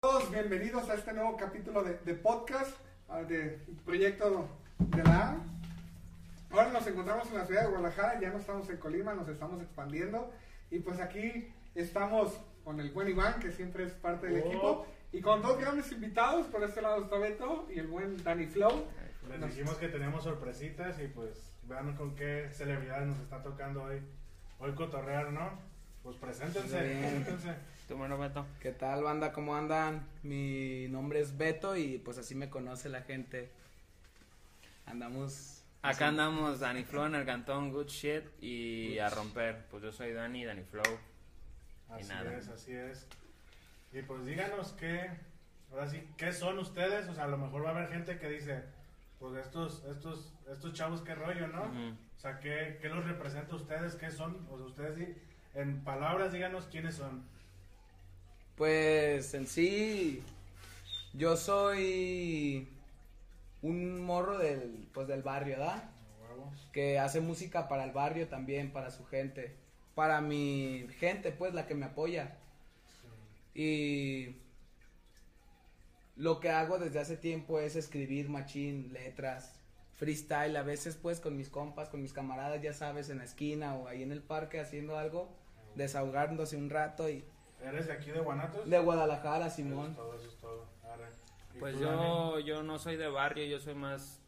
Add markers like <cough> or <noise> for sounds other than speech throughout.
todos, bienvenidos a este nuevo capítulo de, de podcast, ah, de proyecto de la A. Ahora nos encontramos en la ciudad de Guadalajara, ya no estamos en Colima, nos estamos expandiendo. Y pues aquí estamos con el buen Iván, que siempre es parte del Oh. equipo, y con dos grandes invitados. Por este lado está Beto y el buen Danny Flow. Les dijimos que teníamos sorpresitas y pues vean con qué celebridades nos está tocando hoy, hoy cotorrear, ¿no? Pues preséntense, Bien. preséntense. Tu mano, Beto. ¿Qué tal, banda? ¿Cómo andan? Mi nombre es Beto y pues así me conoce la gente. Andamos. Acá andamos Danny Flow en el cantón Good Shit y a romper. Pues yo soy Danny, Danny Flow. Y Así nada. es, así es. Y pues díganos qué, ahora sí, qué son ustedes, o sea, a lo mejor va a haber gente que dice, pues estos, estos, estos chavos qué rollo, ¿no? O sea, ¿qué, qué los representa a ustedes? ¿Qué son? O sea, ustedes en palabras díganos quiénes son. Pues en sí, yo soy un morro del, pues, del barrio, ¿verdad? A huevo. Que hace música para el barrio también, para su gente. Para mi gente, pues, la que me apoya. Y lo que hago desde hace tiempo es escribir machín, letras, freestyle, a veces pues con mis compas, con mis camaradas, ya sabes, en la esquina o ahí en el parque haciendo algo, desahogándose un rato y ¿Eres de aquí de Guanatos? de Guadalajara, Eso Simón. es todo, eso es todo. Arre. ¿Y Pues tú, Dani? yo, yo no soy de barrio, yo soy más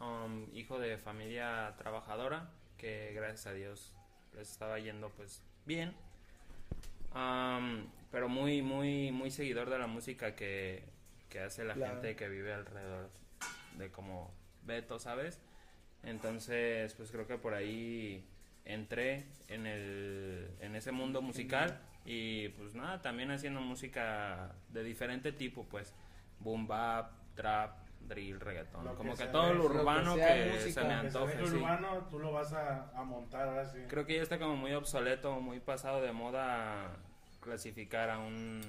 um, hijo de familia trabajadora que gracias a Dios les estaba yendo pues bien. Um, pero muy, muy, muy seguidor de la música que, que hace la Claro. gente que vive alrededor de como Beto, ¿sabes? Entonces, pues creo que por ahí entré en, el, en ese mundo musical y pues nada, también haciendo música de diferente tipo, pues boom bap, trap, drill, reggaetón, Lo que como que todo ve, lo lo que urbano sea que, música. se me Que antoje. sí. urbano, tú lo vas a, a montar ahora sí. Creo que ya está como muy obsoleto, muy pasado de moda clasificar a un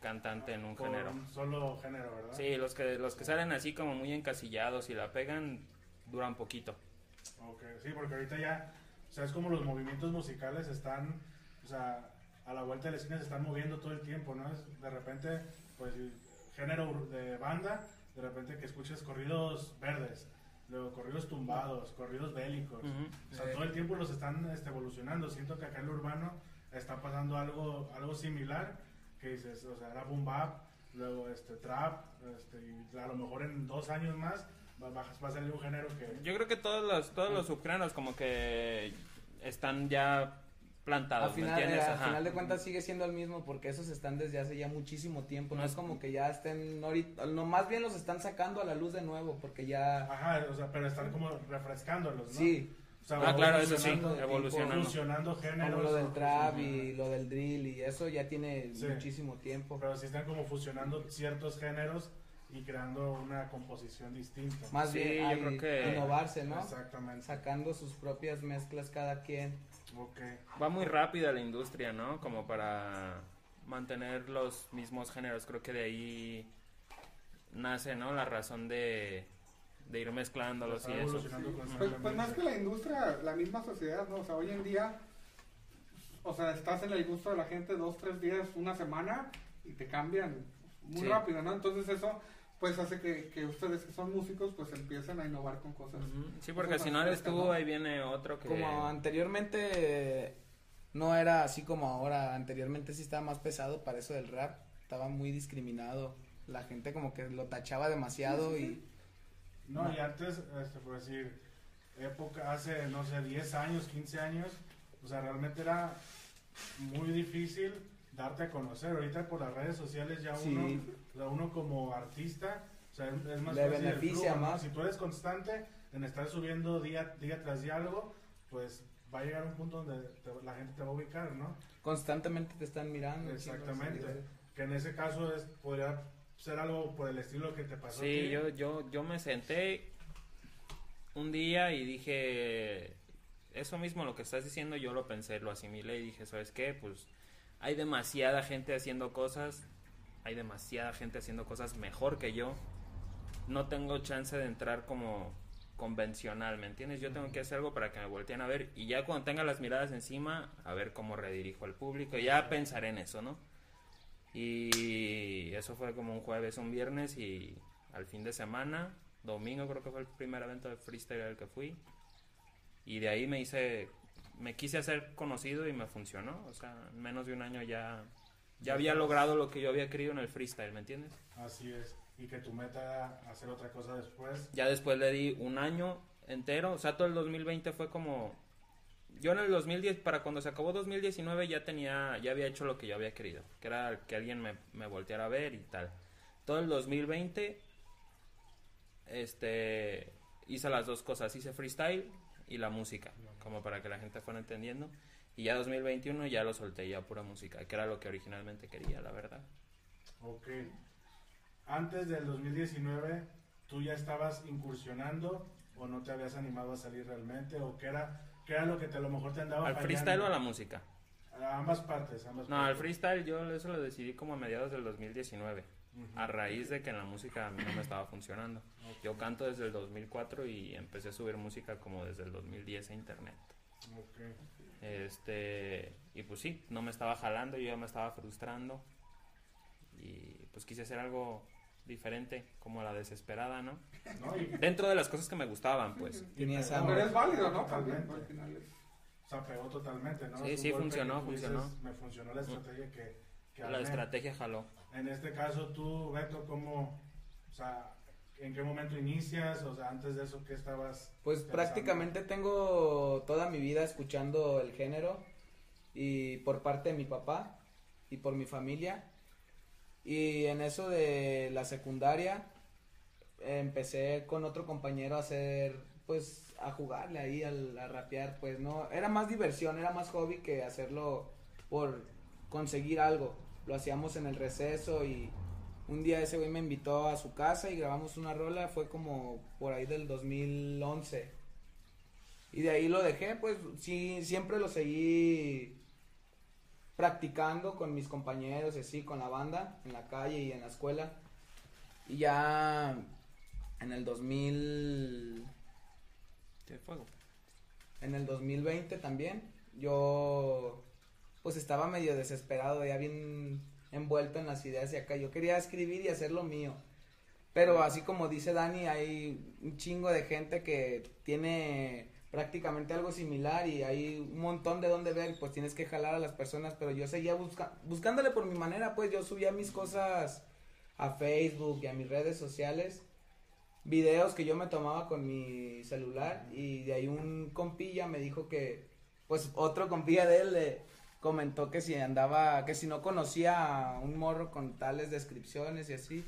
cantante en un Por género. un solo género, ¿verdad? Sí, los que los que salen así como muy encasillados y la pegan duran poquito. Ok, sí, porque ahorita ya, o sea, es como los movimientos musicales están, o sea, a la vuelta de la esquina se están moviendo todo el tiempo, ¿no? Es de repente, pues, género de banda, de repente que escuches corridos verdes, luego corridos tumbados, corridos bélicos. Ujú. O sea, todo el tiempo los están este, evolucionando. Siento que acá en lo urbano está pasando algo, algo similar, que dices, o sea, era boom bap, luego este, trap, este, y a lo mejor en dos años más va, va- va a salir un género que... Yo creo que todos los todos los subgéneros como que están ya plantados, Al final, ¿me eh, al final de cuentas sigue siendo el mismo porque esos están desde hace ya muchísimo tiempo, no No es como que ya estén ahorita, no, más bien los están sacando a la luz de nuevo porque ya, Ajá, o sea, pero están como refrescándolos, ¿no? sí, O sea, Ah, claro, eso sí, evolucionando- evolucionando. Géneros. como lo del trap y lo del drill y eso ya tiene Sí. muchísimo tiempo. Pero sí están como fusionando ciertos géneros y creando una composición distinta. Más Sí, bien yo hay creo que- innovarse, ¿no? Exactamente. Sacando sus propias mezclas cada quien. Ok. Va muy rápida la industria, ¿no? Como para mantener los mismos géneros. Creo que de ahí nace, ¿no? La razón de, de ir mezclándolos y eso. Pues, pues más que la industria, la misma sociedad, ¿no? O sea, hoy en día, o sea, estás en el gusto de la gente dos, tres días, una semana y te cambian muy Sí. rápido, ¿no? Entonces eso, pues hace que, que ustedes que son músicos, pues empiecen a innovar con cosas. Sí, porque si no eres tú, ¿no? ahí viene otro que... Como anteriormente no era así como ahora, anteriormente sí estaba más pesado para eso del rap, estaba muy discriminado, la gente como que lo tachaba demasiado y No, y antes, este, por decir, época, hace, no sé, 10 años, 15 años, o sea, realmente era muy difícil darte a conocer. Ahorita por las redes sociales ya Sí. uno, o sea, uno como artista, o sea, es, más Le fácil beneficia flujo, ¿no? más. Si tú eres constante en estar subiendo día, día tras día algo, pues va a llegar un punto donde te- la gente te va a ubicar, ¿no? constantemente te están mirando. Exactamente. Que en ese caso es, podría ser algo por el estilo que te pasó. Sí, yo, yo, yo me senté un día y dije, eso mismo lo que estás diciendo, yo lo pensé, lo asimilé y dije, ¿sabes qué? Pues hay demasiada gente haciendo cosas, hay demasiada gente haciendo cosas mejor que yo. No tengo chance de entrar como convencional, ¿me entiendes? Yo tengo que hacer algo para que me volteen a ver y ya cuando tenga las miradas encima, a ver cómo redirijo al público, ya pensaré en eso, ¿no? Y eso fue como un jueves, un viernes y al fin de semana, domingo creo que fue el primer evento de freestyle al que fui. Y de ahí me hice, me quise hacer conocido y me funcionó. O sea, en menos de un año ya, ya había logrado lo que yo había querido en el freestyle, ¿me entiendes? Así es. Y que tu meta era hacer otra cosa después. Ya después le di un año entero, o sea, todo el 2020 fue como... Yo en el 2010, para cuando se acabó 2019 ya tenía, ya había hecho lo que yo había querido, que era que alguien me, me volteara a ver y tal. Todo el 2020, este, hice las dos cosas, hice freestyle y la música, como para que la gente fuera entendiendo. Y ya 2021 ya lo solté ya pura música, que era lo que originalmente quería, la verdad. Ok. Antes del 2019, ¿tú ya estabas incursionando o no te habías animado a salir realmente? ¿O qué era, qué era lo que te, a lo mejor te andaba ¿Al fallando? freestyle o a la música? A ambas partes, ambas No, partes. al freestyle yo eso lo decidí como a mediados del 2019. Ujú. A raíz de que en la música a mí no me estaba funcionando. Yo canto desde el 2004 y empecé a subir música como desde el 2010 a internet. Ok. Este, y pues sí, no me estaba jalando, yo ya me estaba frustrando. Y pues quise hacer algo diferente, como la desesperada, ¿no? ¿No? Y, Dentro de las cosas que me gustaban, pues. <laughs> Tenías hambre. Es válido, ¿no? También, al final O sea, pegó totalmente, ¿no? Sí, Es sí, funcionó, dices, funcionó. Me funcionó la estrategia que, que La armé. estrategia jaló. En este caso, tú, Beto, ¿cómo, o sea, en qué momento inicias? O sea, antes de eso, ¿qué estabas? Pues pensando? prácticamente tengo toda mi vida escuchando el género y por parte de mi papá y por mi familia. Y en eso de la secundaria empecé con otro compañero a hacer, pues, a jugarle ahí, al- a rapear, pues no, era más diversión, era más hobby que hacerlo por conseguir algo. Lo hacíamos en el receso y un día ese güey me invitó a su casa y grabamos una rola, fue como por ahí del 2011. Y de ahí lo dejé, pues sí, siempre lo seguí practicando con mis compañeros y así, con la banda, en la calle y en la escuela. Y ya en el 2000, ¿Qué fuego? en el 2020 también, yo pues estaba medio desesperado, ya bien envuelto en las ideas y acá. Yo quería escribir y hacer lo mío. Pero así como dice Dani, hay un chingo de gente que tiene prácticamente algo similar y hay un montón de dónde ver, pues tienes que jalar a las personas, pero yo seguía busca buscándole por mi manera, pues yo subía mis cosas a Facebook y a mis redes sociales, videos que yo me tomaba con mi celular y de ahí un compilla me dijo que, pues otro compilla de él le comentó que si andaba, que si no conocía a un morro con tales descripciones y así,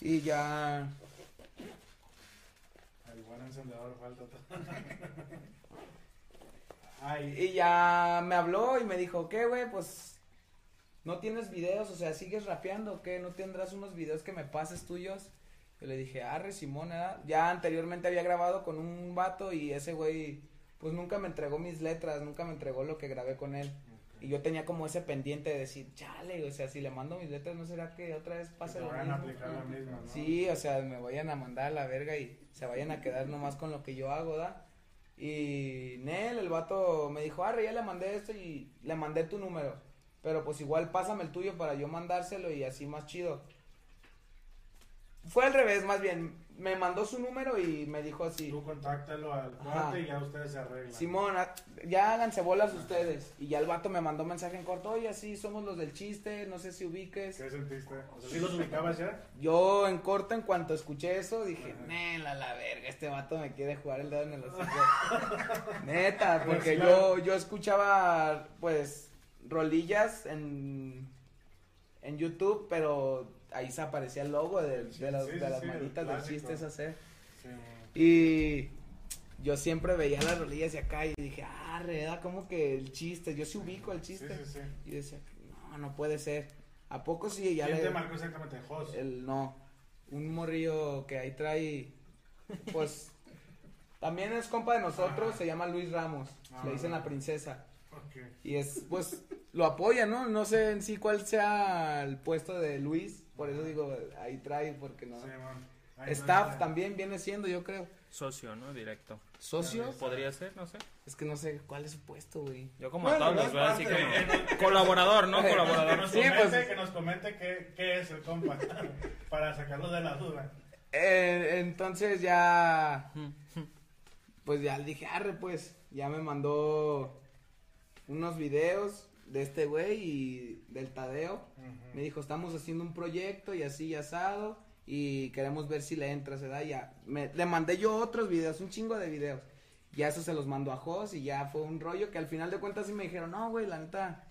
y ya El buen encendedor falta. <laughs> Ay, Y ya me habló y me dijo, ¿qué, güey? Pues no tienes videos, o sea, sigues rapeando, ¿qué? ¿No tendrás unos videos que me pases tuyos? Yo le dije, arre, Simón, ¿verdad? Ya anteriormente había grabado con un vato y ese güey, pues nunca me entregó mis letras, nunca me entregó lo que grabé con él. Y yo tenía como ese pendiente de decir, chale, o sea, si le mando mis letras, ¿no será que otra vez pase lo mismo? aplicar la misma, ¿no? Sí, o sea, me vayan a mandar a la verga y se vayan a quedar nomás con lo que yo hago, ¿da? Y Nel, el vato me dijo, arre, ya le mandé esto y le mandé tu número. Pero pues igual pásame el tuyo para yo mandárselo y así más chido. Fue al revés, más bien. Me mandó su número y me dijo así. Tú contáctalo al cuate y ya ustedes se arreglan. Simón, ha- ya háganse bolas ustedes. Y ya el vato me mandó mensaje en corto, oye, sí, somos los del chiste, no sé si ubiques. ¿Qué sentiste? O sea, ¿sí los ubicabas ya? Yo en corto, en cuanto escuché eso, dije, nela la verga, este vato me quiere jugar el dedo en el hocico. <laughs> Neta, porque yo, yo escuchaba, pues, rolillas en, en YouTube, pero ahí se aparecía el logo de, de las, de las manitas del clásico. chistes hacer. Y yo siempre veía las rolillas de acá y dije, ah, reda, como que el chiste, yo sí ubico el chiste. sí, sí. Y decía, no, no puede ser. ¿A poco sí? Ya ¿Quién le... te marcó exactamente? Jos. El no. Un morrillo que ahí trae. Pues. <laughs> También es compa de nosotros, Ajá. se llama Luis Ramos. Ah, le dicen la princesa. Y es, pues, lo apoya, ¿no? No sé en sí cuál sea el puesto de Luis. Por eso digo, ahí trae, porque no. Sí. Ay, Staff también viene siendo, yo creo. Socio, ¿no? Directo. ¿Socio? Podría ser, no sé. Es que no sé cuál es su puesto, güey. Yo como Bueno, a todos los veo así como colaborador, ¿no? Que Colaborador. nos Sí, comente, pues- que nos comente qué, qué es el compa <laughs> para sacarlo de la duda. Eh, entonces ya, pues ya le dije, arre, pues, ya me mandó unos videos de este güey y del Tadeo. Me dijo, estamos haciendo un proyecto y así y asado y queremos ver si le entras, ¿verdad? Ya, me, le mandé yo otros videos, un chingo de videos. Ya eso se los mandó a Jos y ya fue un rollo que al final de cuentas sí me dijeron, no, güey, la neta,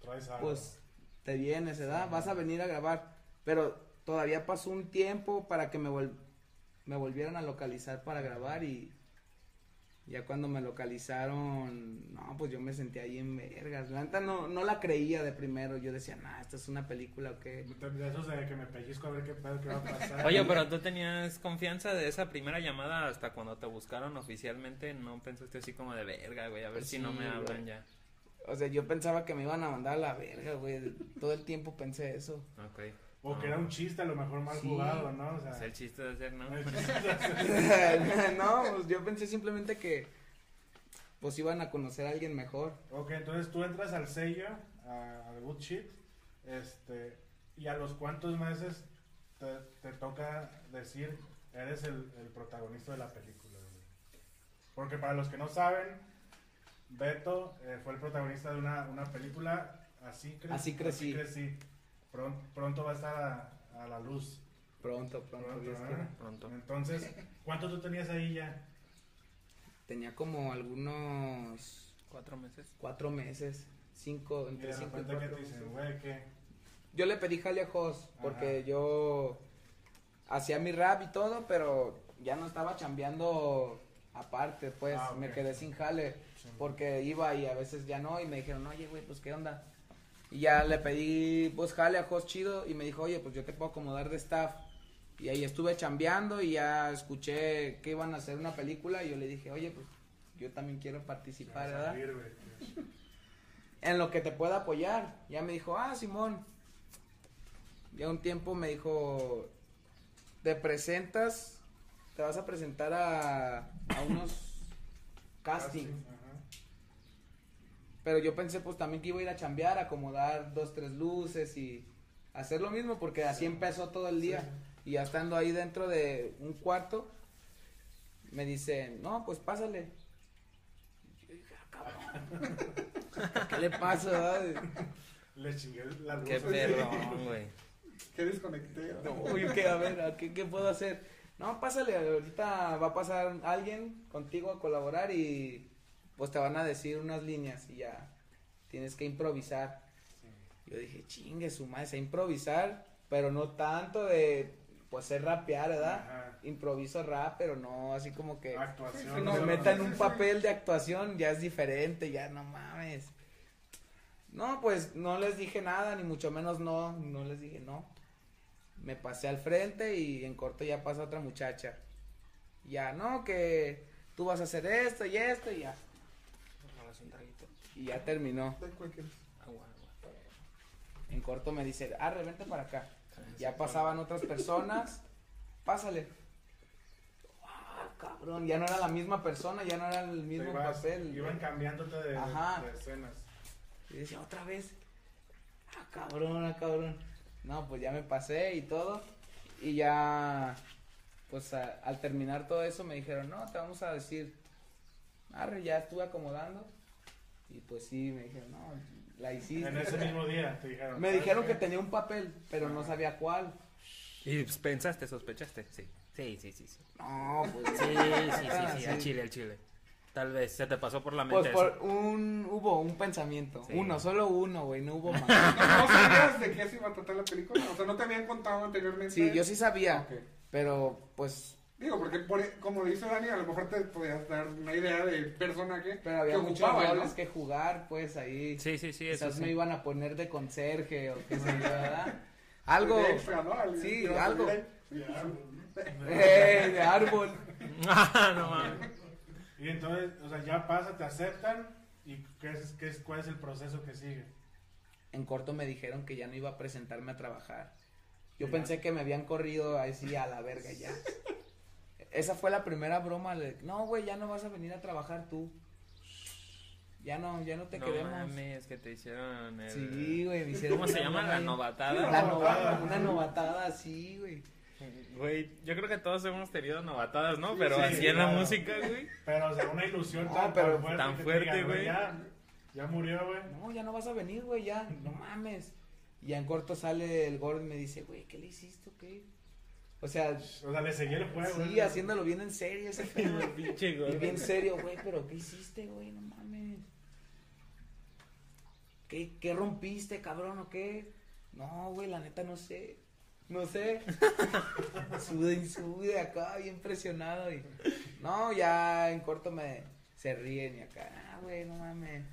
Traes algo. pues te vienes, ¿verdad? Vas a venir a grabar. Pero todavía pasó un tiempo para que me, vol- me volvieran a localizar para grabar y ya cuando me localizaron, no, pues yo me sentí ahí en vergas. La neta no, no la creía de primero. Yo decía, nah, esta es una película o qué. De esos de que me pellizco a ver qué pedo qué va a pasar. Oye, pero tú tenías confianza de esa primera llamada hasta cuando te buscaron oficialmente. No pensaste así como de verga, güey. A ver si no me hablan güey. ya. O sea, yo pensaba que me iban a mandar a la verga, güey. Todo el tiempo pensé eso. Ok. O que era un chiste, a lo mejor mal Sí. jugado, ¿no? O sea, Es el chiste de hacer, ¿no? el <laughs> chiste de hacer- <laughs> no, pues yo pensé simplemente que pues iban a conocer a alguien mejor. Ok, entonces tú entras al sello, a- al Good Shit, este, y a los cuantos meses te, te toca decir, eres el, el protagonista de la película. güey? Porque para los que no saben, Beto eh, fue el protagonista de una, una película, Así, Cre- Así crecí. crecí. Pron- pronto va a estar a, a la luz. Pronto, pronto. Pronto. Pronto. Entonces, ¿cuánto tú tenías ahí ya? Tenía como algunos ¿Cuatro meses? cuatro meses, cinco, Y entre de cinco y que cuatro te dicen, meses. güey, ¿qué? Yo le pedí jale a Jos porque Ajá. yo hacía mi rap y todo, pero ya no estaba chambeando aparte, pues Ah, me quedé sin jale Sí. porque iba y a veces ya no y me dijeron, oye, güey, pues qué onda. Y ya le pedí pues jale a Jos chido y me dijo, oye, pues yo te puedo acomodar de staff. Y ahí estuve chambeando y ya escuché que iban a hacer una película y yo le dije, oye, pues yo también quiero participar, ¿verdad? <laughs> en lo que te pueda apoyar. Ya me dijo, ah, Simón. Ya un tiempo me dijo, te presentas, te vas a presentar a, a unos casting. Pero yo pensé pues también que iba a ir a chambear, acomodar dos, tres luces y hacer lo mismo porque así empezó todo el día. Y ya estando ahí dentro de un cuarto, me dice, no, pues pásale. Yo dije, ah, cabrón. <laughs> ¿Qué le pasa? Le chingué la luz. Qué perrón, güey. ¿Qué desconecté? Uy, ¿qué? A ver, ¿a ¿qué, ¿qué puedo hacer? No, pásale, ahorita va a pasar alguien contigo a colaborar y pues te van a decir unas líneas y ya tienes que improvisar. Yo dije, chingue su madre, sé improvisar, pero no tanto de, pues ser rapear, ¿verdad? Ajá. Improviso rap, pero no así como que Actuación. Sí, me no, ¿no? meta en un papel de actuación, ya es diferente, ya no mames. No, pues no les dije nada, ni mucho menos no, no les dije no. Me pasé al frente y en corto ya pasa otra muchacha. Ya, no, que tú vas a hacer esto y esto y ya. Y ya terminó. Agua, agua. En corto me dice, ah, vente para acá. Ya pasaban otras personas, pásale. Ah, cabrón, ya no era la misma persona, ya no era el mismo ibas- papel. Iban cambiándote de, de- Ajá. de escenas. Y decía, otra vez. Ah, cabrón, ah, cabrón. No, pues ya me pasé y todo. Y ya, pues a- al terminar todo eso me dijeron, no, te vamos a decir. Arre, ya estuve acomodando. Y pues sí, me dijeron, no, la hiciste. En ese mismo día te dijeron. Me ¿sabes dijeron que tenía un papel, pero no sabía cuál. ¿Y pensaste, sospechaste? Sí. Sí, sí, sí. Sí, No, pues sí, sí, sí, Ah, sí, al chile, al chile. Tal vez se te pasó por la mente Pues por eso. un, hubo un pensamiento. Sí. Uno, solo uno, güey, no hubo <laughs> más. ¿No sabías de qué se iba a tratar la película? O sea, ¿no te habían contado anteriormente? Sí, yo sí sabía, Ok. pero pues Digo, porque por- como dice Dani, a lo mejor te podías dar una idea del personaje Pero había que muchos ocupaba, roles ¿no? que jugar, pues ahí. Sí, sí, sí, eso Quizás sí. me iban a poner de conserje o qué sé yo, <laughs> ¿verdad? Algo. De extra, ¿no? Al- Sí, algo. ahí. Ya. ¡Eh! De árbol. <laughs> Ah, no mames. Y entonces, o sea, ya pasa, te aceptan. ¿Y qué es, qué es, cuál es el proceso que sigue? En corto me dijeron que ya no iba a presentarme a trabajar. Yo pensé que me habían corrido así a la verga ya. Esa fue la primera broma. le- no, güey, ya no vas a venir a trabajar tú. Ya no, ya no te no queremos. mames, que te hicieron el... Sí, güey, me hicieron ¿Cómo se una llama? La novatada. La nova- una novatada, sí, güey. Güey, yo creo que todos hemos tenido novatadas, ¿no? Pero Sí, así en la música, güey. Pero, o sea, una ilusión No, tan, pero tan fuerte. tan fuerte, güey. Ya, ya murió, güey. No, ya no vas a venir, güey, ya. No mames. Y en corto sale el gordo y me dice, güey, ¿qué le hiciste qué? O sea, O sea, le seguí el juego. sí, güey. haciéndolo bien en serio ese. <laughs> Pinche Y gordo. bien serio, güey, pero ¿qué hiciste, güey? No mames. ¿Qué, ¿Qué rompiste, cabrón, o qué? No, güey, la neta no sé. No sé. <laughs> sude y sude acá, bien presionado. Y... No, ya en corto me se ríen y acá, ah, güey, no mames.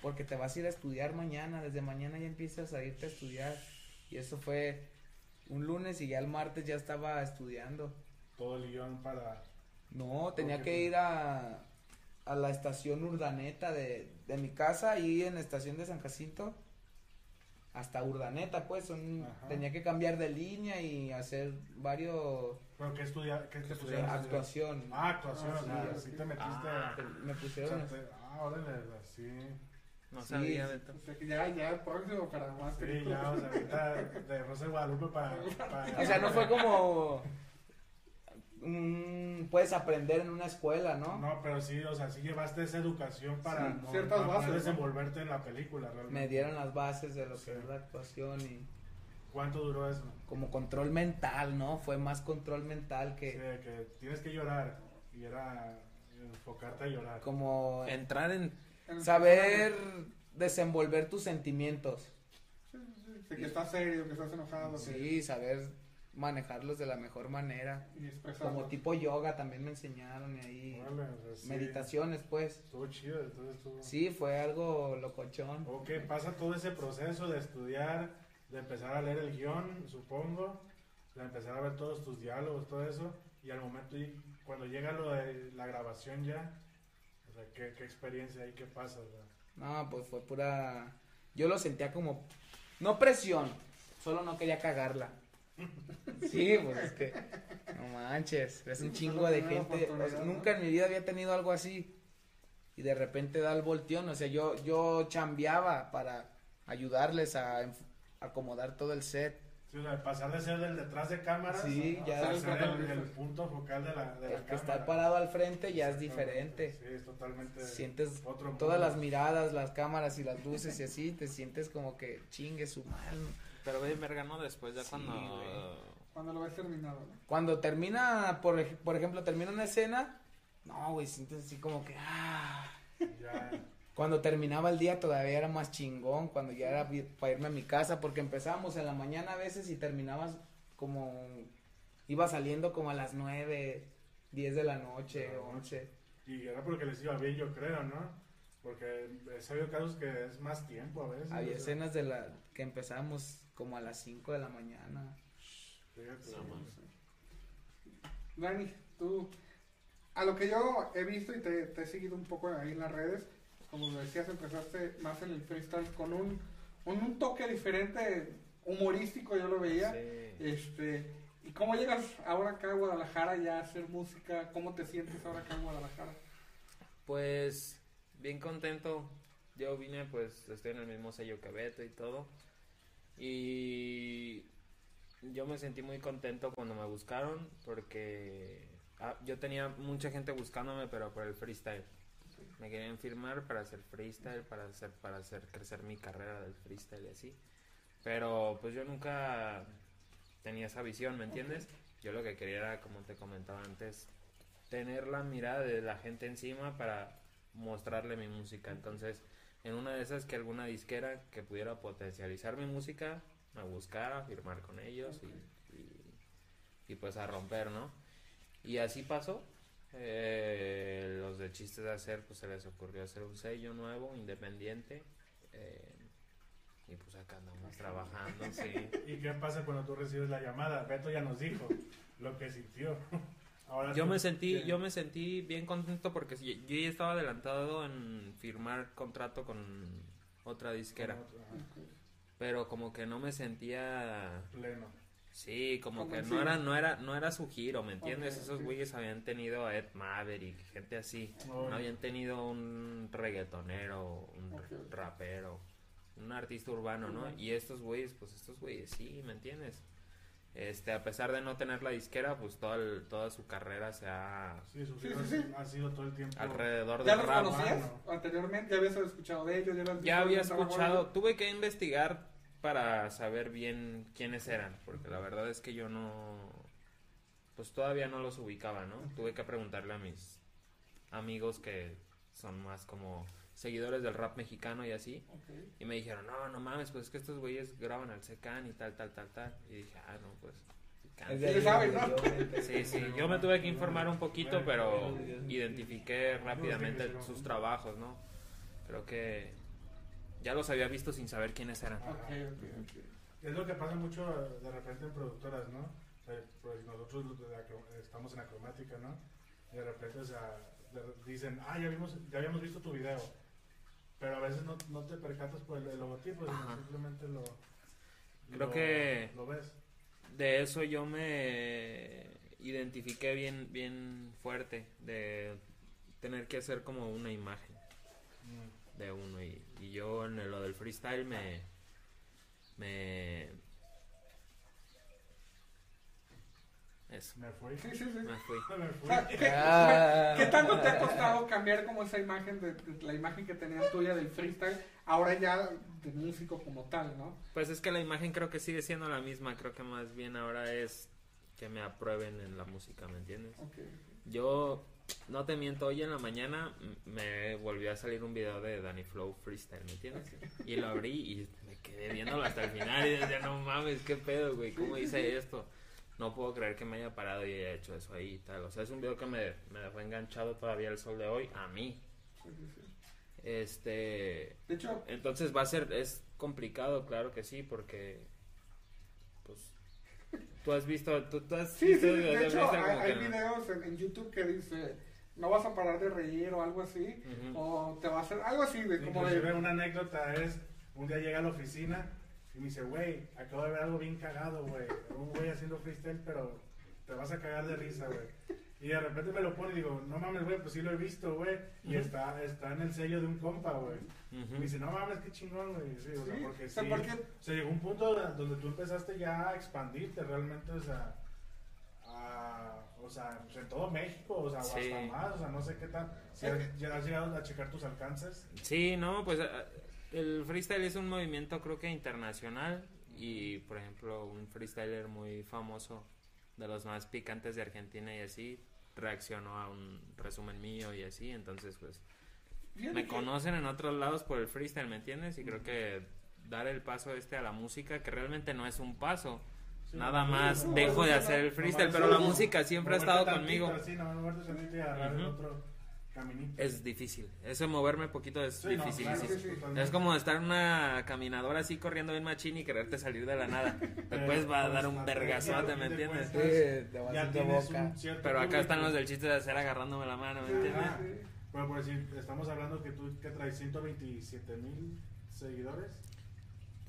Porque te vas a ir a estudiar mañana. Desde mañana ya empiezas a irte a estudiar. Y eso fue un lunes y ya el martes ya estaba estudiando. Todo el guion para. No, tenía que ir a, a la estación Urdaneta de, de mi casa, ahí en la estación de San Jacinto, hasta Urdaneta, pues, son, Ajá. tenía que cambiar de línea y hacer varios ¿Pero qué estudiar? ¿Qué te pusieron? actuación. Ah, actuación. Ah, sí, sí te metiste. Ah. Me o pusieron, sea, te- ah, órale, así. No Sí. sabía, Beto. Ya, ya próximo para más Sí, películas. ya, o sea, ahorita de Rosa de Guadalupe para. <laughs> para o sea, no fue como, mm, puedes aprender en una escuela, ¿no? No, pero sí, o sea, sí llevaste esa educación para, Sí, no- ciertas para bases, poder ¿no? desenvolverte en la película, realmente. Me dieron las bases de lo que Sí. es la actuación y ¿Cuánto duró eso? como control mental, ¿no? Fue más control mental Sí, que de que tienes que llorar y era enfocarte a llorar. como Entrar en... Saber desenvolver tus sentimientos. Sí, sí, sí, de que estás serio, que estás enojado. que- Sí, saber manejarlos de la mejor manera. Y. Como tipo yoga también me enseñaron y ahí sea, sí. meditaciones, pues. Estuvo chido, entonces estuvo. Sí, fue algo locochón. Ok, pasa todo ese proceso de estudiar, de empezar a leer el guion, supongo, de empezar a ver todos tus diálogos, todo eso, y al momento, y cuando llega lo de la grabación ya, o sea, ¿qué, qué experiencia hay, qué pasa? No, pues fue pura yo lo sentía como no presión, solo no quería cagarla. <laughs> Sí, pues es que no manches, es un Sí, chingo de gente, nunca en mi vida había tenido algo así. Y de repente da el volteón, o sea, yo yo chambeaba para ayudarles a acomodar todo el set. Sí, o sea, pasar de ser del detrás de cámaras Sí, ya. ser el, el punto focal de la, de la El que cámara. está parado al frente ya es diferente. Sí, es totalmente Sientes otro mundo. todas las miradas, las cámaras y las luces y así, te sientes como que chingue su mal. Pero ve verga, ¿no? Después ya Sí, cuando... güey. Cuando lo ves terminado, ¿no? Cuando termina, por, ej- por ejemplo, termina una escena, no, güey, sientes así como que, ah. Ya, Cuando terminaba el día todavía era más chingón, cuando ya era para irme a mi casa, porque empezábamos en la mañana a veces y terminabas como, iba saliendo como a las nueve, diez de la noche, De la once. y era porque les iba bien, yo creo, ¿no? Porque he sabido casos que es más tiempo a veces. Había o sea, escenas de la que empezábamos como a las cinco de la mañana. fíjate. Dani, tú, a lo que yo he visto y te, te he seguido un poco ahí en las redes, como lo decías, empezaste más en el freestyle con un, un toque diferente, humorístico, yo lo veía. Sí. Este, ¿y cómo llegas ahora acá a Guadalajara ya a hacer música? ¿Cómo te sientes ahora acá en Guadalajara? Pues bien contento. Yo vine, pues estoy en el mismo sello que Beto y todo. Y yo me sentí muy contento cuando me buscaron porque ah, yo tenía mucha gente buscándome, pero por el freestyle. Me querían firmar para hacer freestyle, para hacer, para hacer crecer mi carrera del freestyle y así. Pero pues yo nunca tenía esa visión, ¿me entiendes? Yo lo que quería era, como te comentaba antes, tener la mirada de la gente encima para mostrarle mi música. Entonces, en una de esas que alguna disquera que pudiera potencializar mi música, me buscara, firmar con ellos y, y, y pues a romper, ¿no? Y así pasó. Eh, los de chistes de hacer, pues se les ocurrió hacer un sello nuevo, independiente. eh, y pues acá andamos trabajando, sí. <laughs> ¿Y qué pasa cuando tú recibes la llamada? Beto ya nos dijo lo que sintió. <laughs> Ahora Yo tú- me sentí, yo me sentí bien contento porque yo ya estaba adelantado en firmar contrato con otra disquera, pero como que no me sentía Pleno. Sí, como Como que no era, no era, no era su giro, ¿me entiendes? Esos ok. güeyes habían tenido a Ed Maverick, gente así. Oh, No habían tenido un reggaetonero, un rapero, un artista urbano, ¿no? Y estos güeyes, pues estos güeyes sí, ¿me entiendes? Este, a pesar de no tener la disquera, pues toda, el- toda su carrera se ha Sí, su Sí, sí, sí. ha sido todo el tiempo. alrededor ¿Ya del los rap. conocías mano. anteriormente? ¿Ya habías escuchado de ellos? ¿Ya, habías Ya había escuchado, tuve que investigar para saber bien quiénes eran, porque la verdad es que yo no, pues todavía no los ubicaba, ¿no? Tuve que preguntarle a mis amigos que son más como seguidores del rap mexicano y así, Ok. y me dijeron, no, no mames, pues es que estos güeyes graban al Secan y tal, tal, tal, tal, y dije, ah, no, pues... Sí, sí, yo me tuve que informar un poquito, pero identifiqué rápidamente sus trabajos, ¿no? Creo que ya los había visto sin saber quiénes eran. Ok, ok, ok. Es lo que pasa mucho de repente en productoras, ¿no? Pues nosotros estamos en la cromática, ¿no? Y de repente, o sea, dicen, ah, ya, vimos, ya habíamos visto tu video. Pero a veces no, no te percatas por el, el logotipo, sino simplemente lo. Creo lo- que- Lo ves. De eso yo me identifiqué bien, bien fuerte, de tener que hacer como una imagen Mm. De uno. Y, y yo en lo del freestyle me... me eso, Me fui. Sí, sí, sí. me fui. <laughs> Me O fui. sea, ¿qué, Ah. qué tanto te ha costado cambiar como esa imagen, de, de la imagen que tenías tuya del freestyle, ahora ya de músico como tal, ¿no? Pues es que la imagen creo que sigue siendo la misma, creo que más bien ahora es que me aprueben en la música, ¿me entiendes? Ok. Yo, no te miento, hoy en la mañana me volvió a salir un video de Danny Flow Freestyle, ¿me entiendes? Y lo abrí y me quedé viéndolo hasta el final y decía, no mames, qué pedo, güey, ¿cómo hice esto? No puedo creer que me haya parado y haya hecho eso ahí y tal. O sea, es un video que me, me dejó enganchado todavía el sol de hoy, a mí. Este, De hecho, entonces va a ser, es complicado, claro que sí, porque, pues, tú has visto, tú, tú has sí, visto sí, de hecho hay, como hay que no. videos en, en YouTube que dice, no vas a parar de reír o algo así, o te va a hacer algo así, de como Inclusive de... una anécdota es, un día llega a la oficina y me dice, güey, acabo de ver algo bien cagado, güey. Un güey haciendo freestyle, pero te vas a cagar de risa, güey. Y de repente me lo pone y digo, no mames, güey, pues sí lo he visto, güey. Y Ujú. está, está en el sello de un compa, güey. Ujú. Y me dice, no mames, qué chingón, güey. Sí, o sea, Sí, porque o sea, sí. porque- O sea, llegó un punto donde tú empezaste ya a expandirte realmente, o sea, a- o sea, pues en todo México, o sea, o Sí. hasta más, o sea, no sé qué tal. Si has, ya has llegado a checar tus alcances. Sí, no, pues eh, el freestyle es un movimiento creo que internacional y por ejemplo un freestyler muy famoso de los más picantes de Argentina y así reaccionó a un resumen mío y así, entonces pues fíjate me que- conocen en otros lados por el freestyle, ¿me entiendes? Y creo que dar el paso este a la música que realmente no es un paso, Sí, nada más no, dejo no, de hacer el freestyle, no, pero la música siempre ha estado tantito, conmigo. Sí, no, otro caminito. Es difícil, eso de moverme poquito es Sí, no, difícil. claro, sí, sí. totalmente. Es como estar en una caminadora así corriendo bien machín y quererte salir de la nada. <laughs> Después va a dar un vergazote, ¿me entiendes? Te vas ya tienes boca. un cierto Pero acá están los del chiste de hacer agarrándome la mano, ¿me Sí, entiendes? Sí. Bueno, por decir, estamos hablando que tú que traes 127 mil seguidores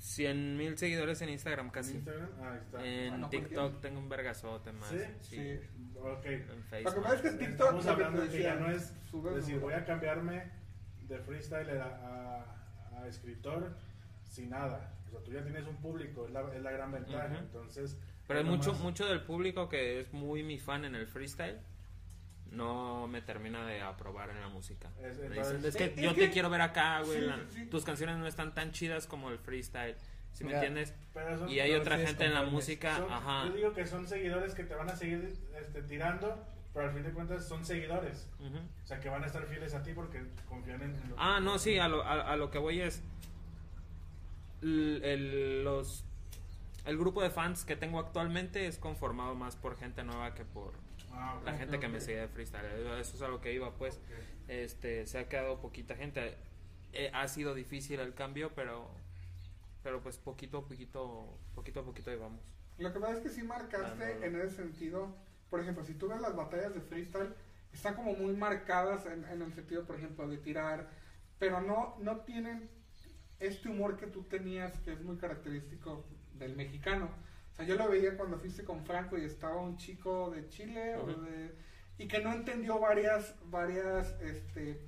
100 mil seguidores en Instagram en casi. Instagram. Ah, ahí está. En Bueno, TikTok tengo un vergazote más. ¿Sí? Sí. Sí. Ok. En Lo que Facebook. pasa es que TikTok, Estamos que hablando que decía, ya no es subes decir, voy a cambiarme de freestyler a, a- a escritor sin nada. O sea, tú ya tienes un público, es la, es la gran ventaja. Ujú. Entonces, Pero hay mucho, más- mucho del público que es muy mi fan en el freestyle. No me termina de aprobar en la música. Es- Me entonces- dicen, es que Es- es yo que- te quiero ver acá, güey. Sí, la- sí, sí. Tus canciones no están tan chidas como el freestyle. ¿Sí me entiendes? Son- Y hay otra sí gente en la música, Son- ajá. Yo digo que son seguidores que te van a seguir este, tirando, pero al fin de cuentas son seguidores. Ujú. O sea, que van a estar fieles a ti porque confían en, en lo Ah, que- no, sí, a lo, a, a lo que voy es. l- El, los, el grupo de fans que tengo actualmente es conformado más por gente nueva que por Ah, la gente que me ok. sigue de freestyle. Eso es a lo que iba, pues. Este, se ha quedado poquita gente. Eh, ha sido difícil el cambio, pero, pero pues poquito a poquito, poquito a poquito ahí vamos. Lo que pasa es que sí marcaste Ah, no. en ese sentido, por ejemplo, si tú ves las batallas de freestyle, están como muy marcadas en, en el sentido, por ejemplo, de tirar, pero no, no tienen este humor que tú tenías, que es muy característico del mexicano. O sea, yo lo veía cuando fuiste con Franco y estaba un chico de Chile o Ujú. de- y que no entendió varias, varias este,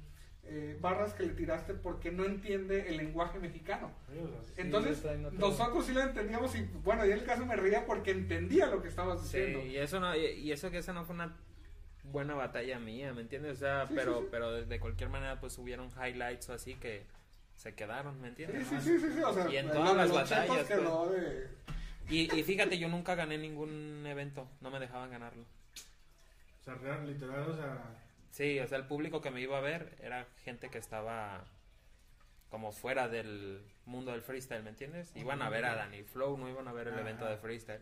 eh, barras que le tiraste porque no entiende el lenguaje mexicano. Sí, o sea, sí. Entonces, en otro- nosotros sí lo entendíamos y bueno, yo en el caso me reía porque entendía lo que estabas Sí, diciendo. y eso no, y, eso que esa no fue una buena batalla mía, ¿me entiendes? O sea, Sí, pero, sí, sí. pero de, de cualquier manera pues hubieron highlights o así que se quedaron, ¿me Sí, entiendes? sí, sí, sí, sí, o sea, Y en todas las batallas, pues. Y, y fíjate, yo nunca gané ningún evento, no me dejaban ganarlo. O sea, real, literal, o sea, Sí, o sea, el público que me iba a ver era gente que estaba como fuera del mundo del freestyle, ¿me entiendes? Iban a ver a Danny Flow, no iban a ver el Ajá. evento de freestyle.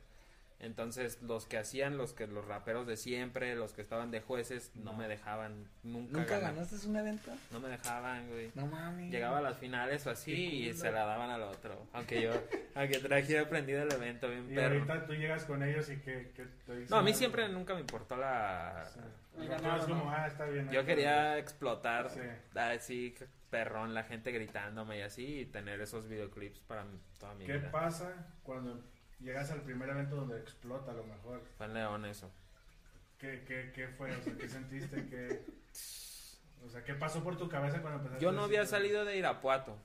Entonces, los que hacían, los que los raperos de siempre, los que estaban de jueces, no me dejaban nunca, ¿Nunca ganar. ganaste un evento? No me dejaban, güey. No mames. Llegaba a las finales o así Qué y se la daban al otro. Aunque yo, <laughs> aunque trajera aprendido el evento bien y perro. ahorita tú llegas con ellos y que, que te dicen No, a mí algo. siempre nunca me importó la... O sea, El tú ganado, eres como, ¿no? ah, está bien. Yo quería explotar Sí. así perrón, la gente gritándome y así y tener esos videoclips para mi- toda mi ¿Qué vida. pasa cuando llegas al primer evento donde explota a lo mejor? Fue en León eso. ¿Qué, qué, qué fue? O sea, ¿qué sentiste? ¿Qué, o sea, ¿qué pasó por tu cabeza cuando empezaste Yo no había decir- salido de Irapuato,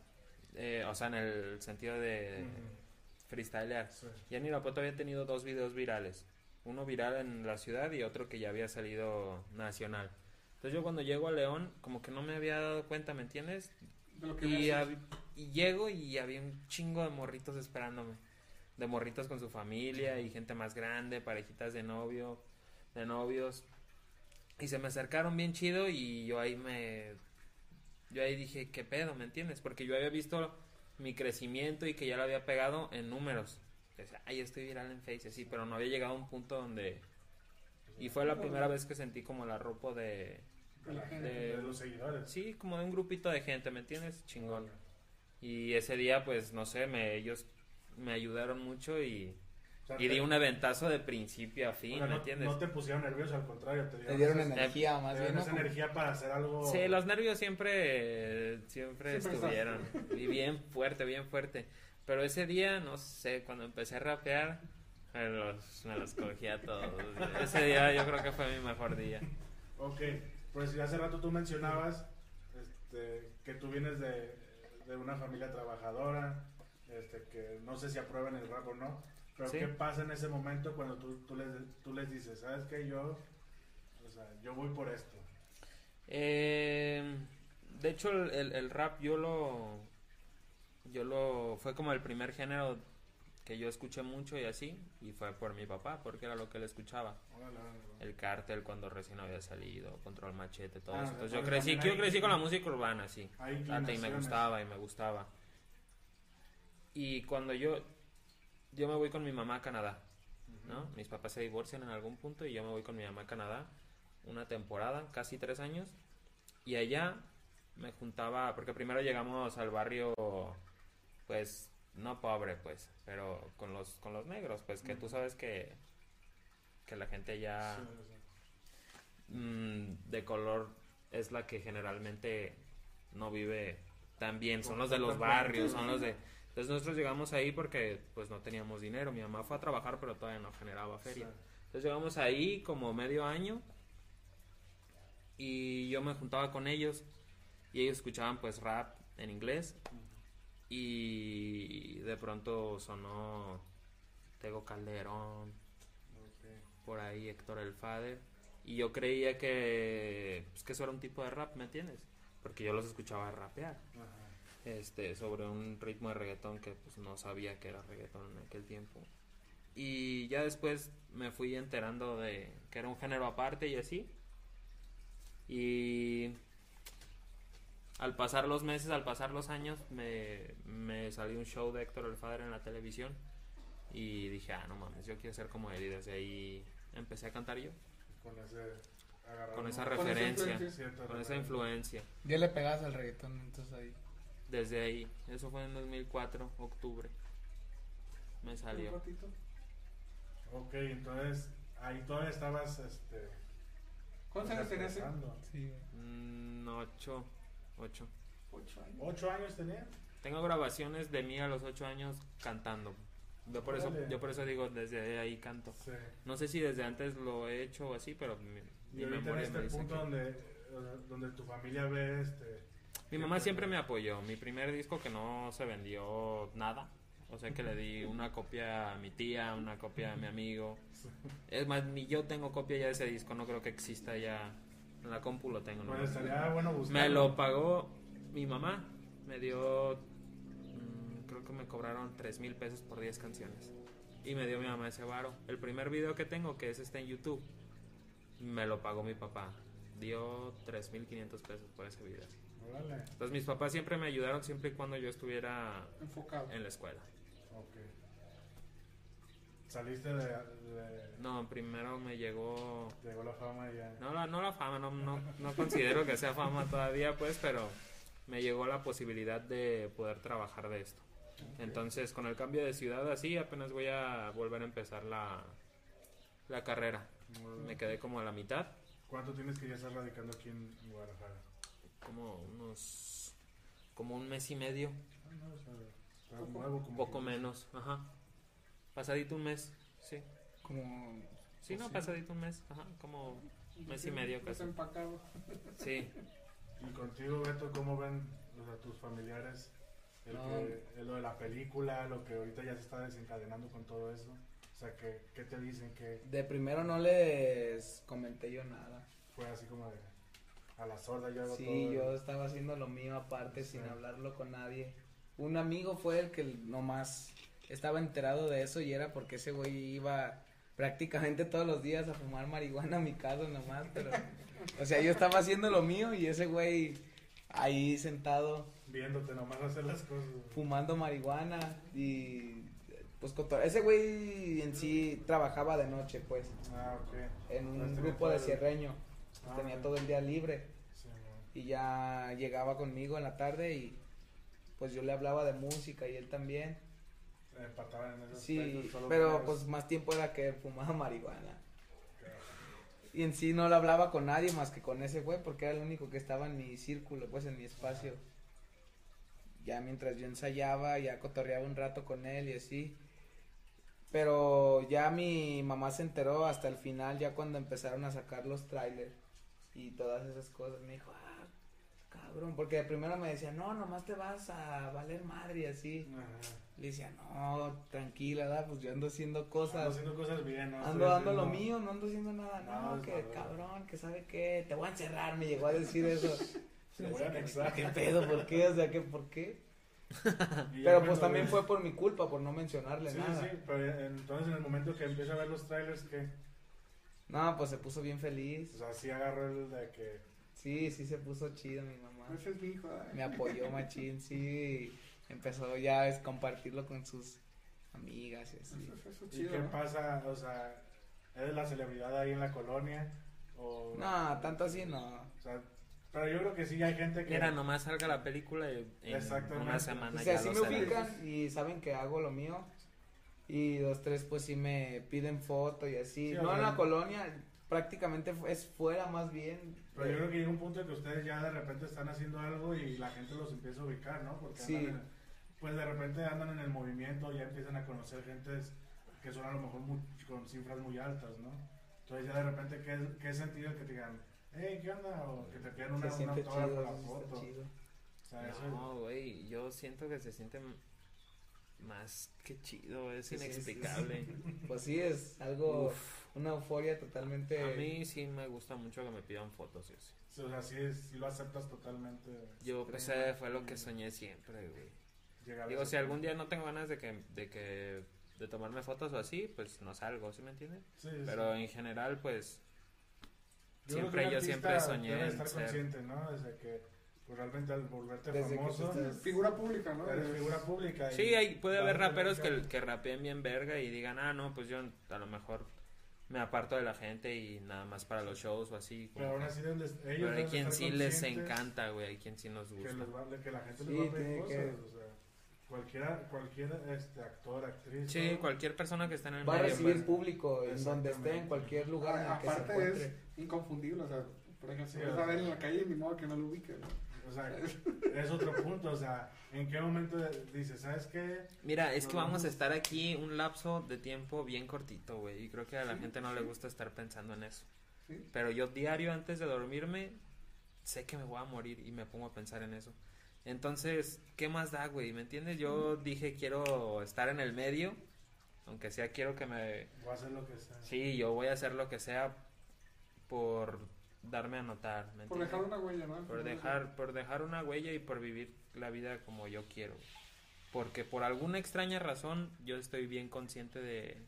eh, o sea, en el sentido de Ujú. freestylear. Sí. Ya en Irapuato había tenido dos videos virales. Uno viral en la ciudad y otro que ya había salido nacional. Entonces yo cuando llego a León, como que no me había dado cuenta, ¿me entiendes? de lo que Y, me haces. hab- y llego y había un chingo de morritos esperándome. De morritos con su familia y gente más grande, parejitas de novio, de novios. Y se me acercaron bien chido y yo ahí me... Yo ahí dije, ¿qué pedo? ¿Me entiendes? Porque yo había visto mi crecimiento y que ya lo había pegado en números. Decía, ay, estoy viral en Face, sí, pero no había llegado a un punto donde... Y fue la primera vez que sentí como la ropa de... De, la gente, de- de los seguidores. Sí, como de un grupito de gente, ¿me entiendes? Chingón. Y ese día, pues, no sé, me, ellos me ayudaron mucho y, O sea, y te- di un aventazo de principio a o fin, sea, ¿me no, entiendes? no te pusieron nervioso, al contrario, te dieron, Te dieron esas- energía, más te bien. esa Como- energía para hacer algo. Sí, los nervios siempre, siempre, Siempre estuvieron. Y bien fuerte, bien fuerte. Pero ese día, no sé, cuando empecé a rapear, me los, me los cogí a todos. Ese día yo creo que fue mi mejor día. Ok, pues hace rato tú mencionabas este, que tú vienes de, de una familia trabajadora, este, que no sé si aprueban el rap o no, pero Sí. ¿qué pasa en ese momento cuando tú, tú, les, tú les dices, sabes que yo, o sea, yo voy por esto? Eh, de hecho, el, el- el rap yo lo, yo lo, fue como el primer género que yo escuché mucho y así, y fue por mi papá, porque era lo que él escuchaba. El cártel cuando recién había salido, Control Machete, todo Ah, eso. Entonces yo crecí, yo crecí con la música urbana, sí. Y me gustaba, y me gustaba. Y cuando yo, yo me voy con mi mamá a Canadá, ¿no? Mis papás se divorcian en algún punto y yo me voy con mi mamá a Canadá una temporada, casi tres años. Y allá me juntaba, porque primero llegamos al barrio, pues, no pobre, pues, pero con los, con los negros, pues, que tú sabes que, que la gente ya Sí, sí. mm, de color es la que generalmente no vive tan bien. Son los de los barrios, son los de... Entonces nosotros llegamos ahí porque pues no teníamos dinero. Mi mamá fue a trabajar pero todavía no generaba feria. Sí. Entonces llegamos ahí como medio año y yo me juntaba con ellos y ellos escuchaban pues rap en inglés y de pronto sonó Tego Calderón, por ahí Héctor El Fader y yo creía que pues, que eso era un tipo de rap, ¿me entiendes? Porque yo los escuchaba rapear Ajá. Este sobre un ritmo de reggaetón que pues no sabía que era reggaetón en aquel tiempo. Y ya después me fui enterando de que era un género aparte y así. Y al pasar los meses, al pasar los años, me, me salió un show de Héctor El Fader en la televisión. Y dije, ah, no mames, yo quiero ser como él. Y desde ahí empecé a cantar yo. Con ese Con esa referencia, con esa influencia. Ya le pegabas al reggaetón, entonces ahí. Desde ahí. Eso fue en 2004, octubre. Me Un salió. ratito. Ok, entonces ahí todavía estabas, este... ¿Cuántos años tenías? eh? Sí, Mm, ocho. Ocho. Ocho años. ¿Ocho años tenía? Tengo grabaciones de mí a los ocho años cantando. Yo por eso, yo por eso digo, desde ahí canto. Sí. No sé si desde antes lo he hecho o así, pero mi, mi Y ahorita en memoria este me dice punto que- donde, sea, donde tu familia ve este... Mi mamá siempre me apoyó. Mi primer disco que no se vendió nada. O sea que le di una copia a mi tía, una copia a mi amigo. Es más, ni yo tengo copia ya de ese disco, no creo que exista ya. En la compu lo tengo. ¿no? Pues estaría bueno buscar. Me lo pagó mi mamá. Me dio. mm, creo que me cobraron 3 mil pesos por 10 canciones. Y me dio mi mamá ese varo. El primer video que tengo, que es este en YouTube, me lo pagó mi papá. Dio 3.500 pesos por ese video. Órale. Entonces mis papás siempre me ayudaron siempre y cuando yo estuviera Enfocado. en la escuela. Ok. Saliste de... de No, primero me llegó... llegó la fama y ya... No la, no la fama, no, no, no considero que sea fama todavía, pues, pero me llegó la posibilidad de poder trabajar de esto. Entonces, con el cambio de ciudad así, apenas voy a volver a empezar la, la carrera. Me quedé como a la mitad, ¿Cuánto tienes que ya estar radicando aquí en Guadalajara? Como unos... como un mes y medio, Ah, no, o sea, como poco menos, ajá. Pasadito un mes, sí. Como Sí, no, Sí. pasadito un mes, ajá, como mes y medio casi. Desempacado. Sí, Y contigo, Beto, ¿cómo ven o sea, tus familiares el No. que, lo de la película, lo que ahorita ya se está desencadenando con todo eso? O sea, ¿qué, qué te dicen? que de primero no les comenté yo nada. fue así como de a la sorda yo hago Sí, todo? yo estaba haciendo lo mío aparte sin Sí. hablarlo con nadie. Un amigo fue el que nomás estaba enterado de eso y era porque ese güey iba prácticamente todos los días a fumar marihuana a mi casa nomás, pero o sea, yo estaba haciendo lo mío y ese güey ahí sentado Viéndote nomás hacer las cosas. fumando marihuana y pues ese güey en sí trabajaba de noche pues Ah, ok. en un grupo de cierreño, Ah, tenía todo el día libre. Sí, y ya llegaba conmigo en la tarde y pues yo le hablaba de música y él también. Empataban en esos Sí, pero pues más tiempo era que fumaba marihuana. Y en sí no le hablaba con nadie más que con ese güey porque era el único que estaba en mi círculo, pues en mi espacio. Ya mientras yo ensayaba, ya cotorreaba un rato con él y así. Pero ya mi mamá se enteró hasta el final, ya cuando empezaron a sacar los trailers y todas esas cosas. Me dijo, ah, cabrón, porque primero me decía, no, nomás te vas a valer madre y así. Ajá. Le decía, no, tranquila, ¿verdad? pues yo ando haciendo Ando cosas. haciendo cosas bien, ¿no? Ando dando lo mío, no ando haciendo nada. No, No, que cabrón, que sabe qué, te voy a encerrar, me llegó a decir eso. <laughs> Te voy a anexar. ¿Qué pedo? ¿Por qué? O sea, ¿qué, ¿por qué? <laughs> Pero pues también ves- fue por mi culpa, por no mencionarle Sí, nada. sí, pero entonces en el momento que empieza a ver los trailers, que No, pues se puso bien feliz. O sea, sí agarró el de que. Sí, sí se puso chido mi mamá. Ese es mi hijo. ¿eh? Me apoyó machín, sí. Empezó ya a compartirlo con sus amigas y así. Eso, eso es ¿Y chido. qué ¿no? pasa? O sea, ¿eres la celebridad ahí en la colonia? O, No, tanto así no. o sea, pero yo creo que sí hay gente que. Mira, nomás salga la película y en Exactamente. una semana O sea, ya sí lo me ubican y saben que hago lo mío. Y dos, tres, pues sí me piden foto y así. Sí, no en la colonia, prácticamente es fuera más bien. Pero yo creo que llega un punto en que ustedes ya de repente están haciendo algo y la gente los empieza a ubicar, ¿no? Porque Sí. andan en- pues de repente andan en el movimiento, ya empiezan a conocer gentes que son a lo mejor muy- con cifras muy altas, ¿no? Entonces ya de repente, ¿qué, qué sentido que te digan, hey, ¿qué onda? O que te pidan una, una chido, la foto. chido. O sea, eso No, güey, yo siento que se siente más que chido, es Sí, sí, sí, inexplicable. Pues sí, es algo, Uf. una euforia totalmente. A mí sí me gusta mucho que me pidan fotos y así. Sí, o sea, sí, es- sí lo aceptas totalmente. Yo, pues, Extremo. ese fue lo que soñé siempre, güey. llegar Digo, si algún día no tengo ganas de que, de que, de tomarme fotos o así, pues no salgo, ¿sí me entiendes? Sí, sí. Pero en general, pues, Yo siempre- yo siempre soñé debe en estar ser- consciente, ¿no? Desde que pues, realmente al volverte Desde que famoso, estás- Figura pública, ¿no? eres figura pública. y sí, hay, puede haber raperos que, que rapeen bien verga y digan, ah, no, pues yo a lo mejor me aparto de la gente y nada más para los shows o así. Pero aún que- así, ellos Pero hay quien sí les encanta, güey, hay quien sí nos Que, gusta. les va- que la gente Sí, les va a pedir cosas. que- O sea, cualquiera, cualquier este, actor, actriz. Sí, todo, cualquier persona que esté en el Va a medio, recibir pues, público en donde esté, en cualquier lugar en el que se Aparte encuentre. es inconfundible, o sea, por ejemplo, Sí, si vas a ver en la calle, ni modo que no lo ubiques. ¿no? O sea, es otro punto. O sea, ¿en qué momento dices, ¿sabes qué? Mira, es que vamos a estar aquí un lapso de tiempo bien cortito, güey. Y creo que a la Sí, gente no le gusta estar pensando en eso. Sí. Pero yo diario antes de dormirme, sé que me voy a morir y me pongo a pensar en eso. Entonces, ¿qué más da, güey? ¿Me entiendes? Yo dije quiero estar en el medio, aunque sea quiero que me... Voy a hacer lo que sea. Sí, yo voy a hacer lo que sea por darme a notar, ¿me Por entiendes? dejar una huella, ¿no? por dejar por dejar una huella y por vivir la vida como yo quiero porque por alguna extraña razón yo estoy bien consciente de,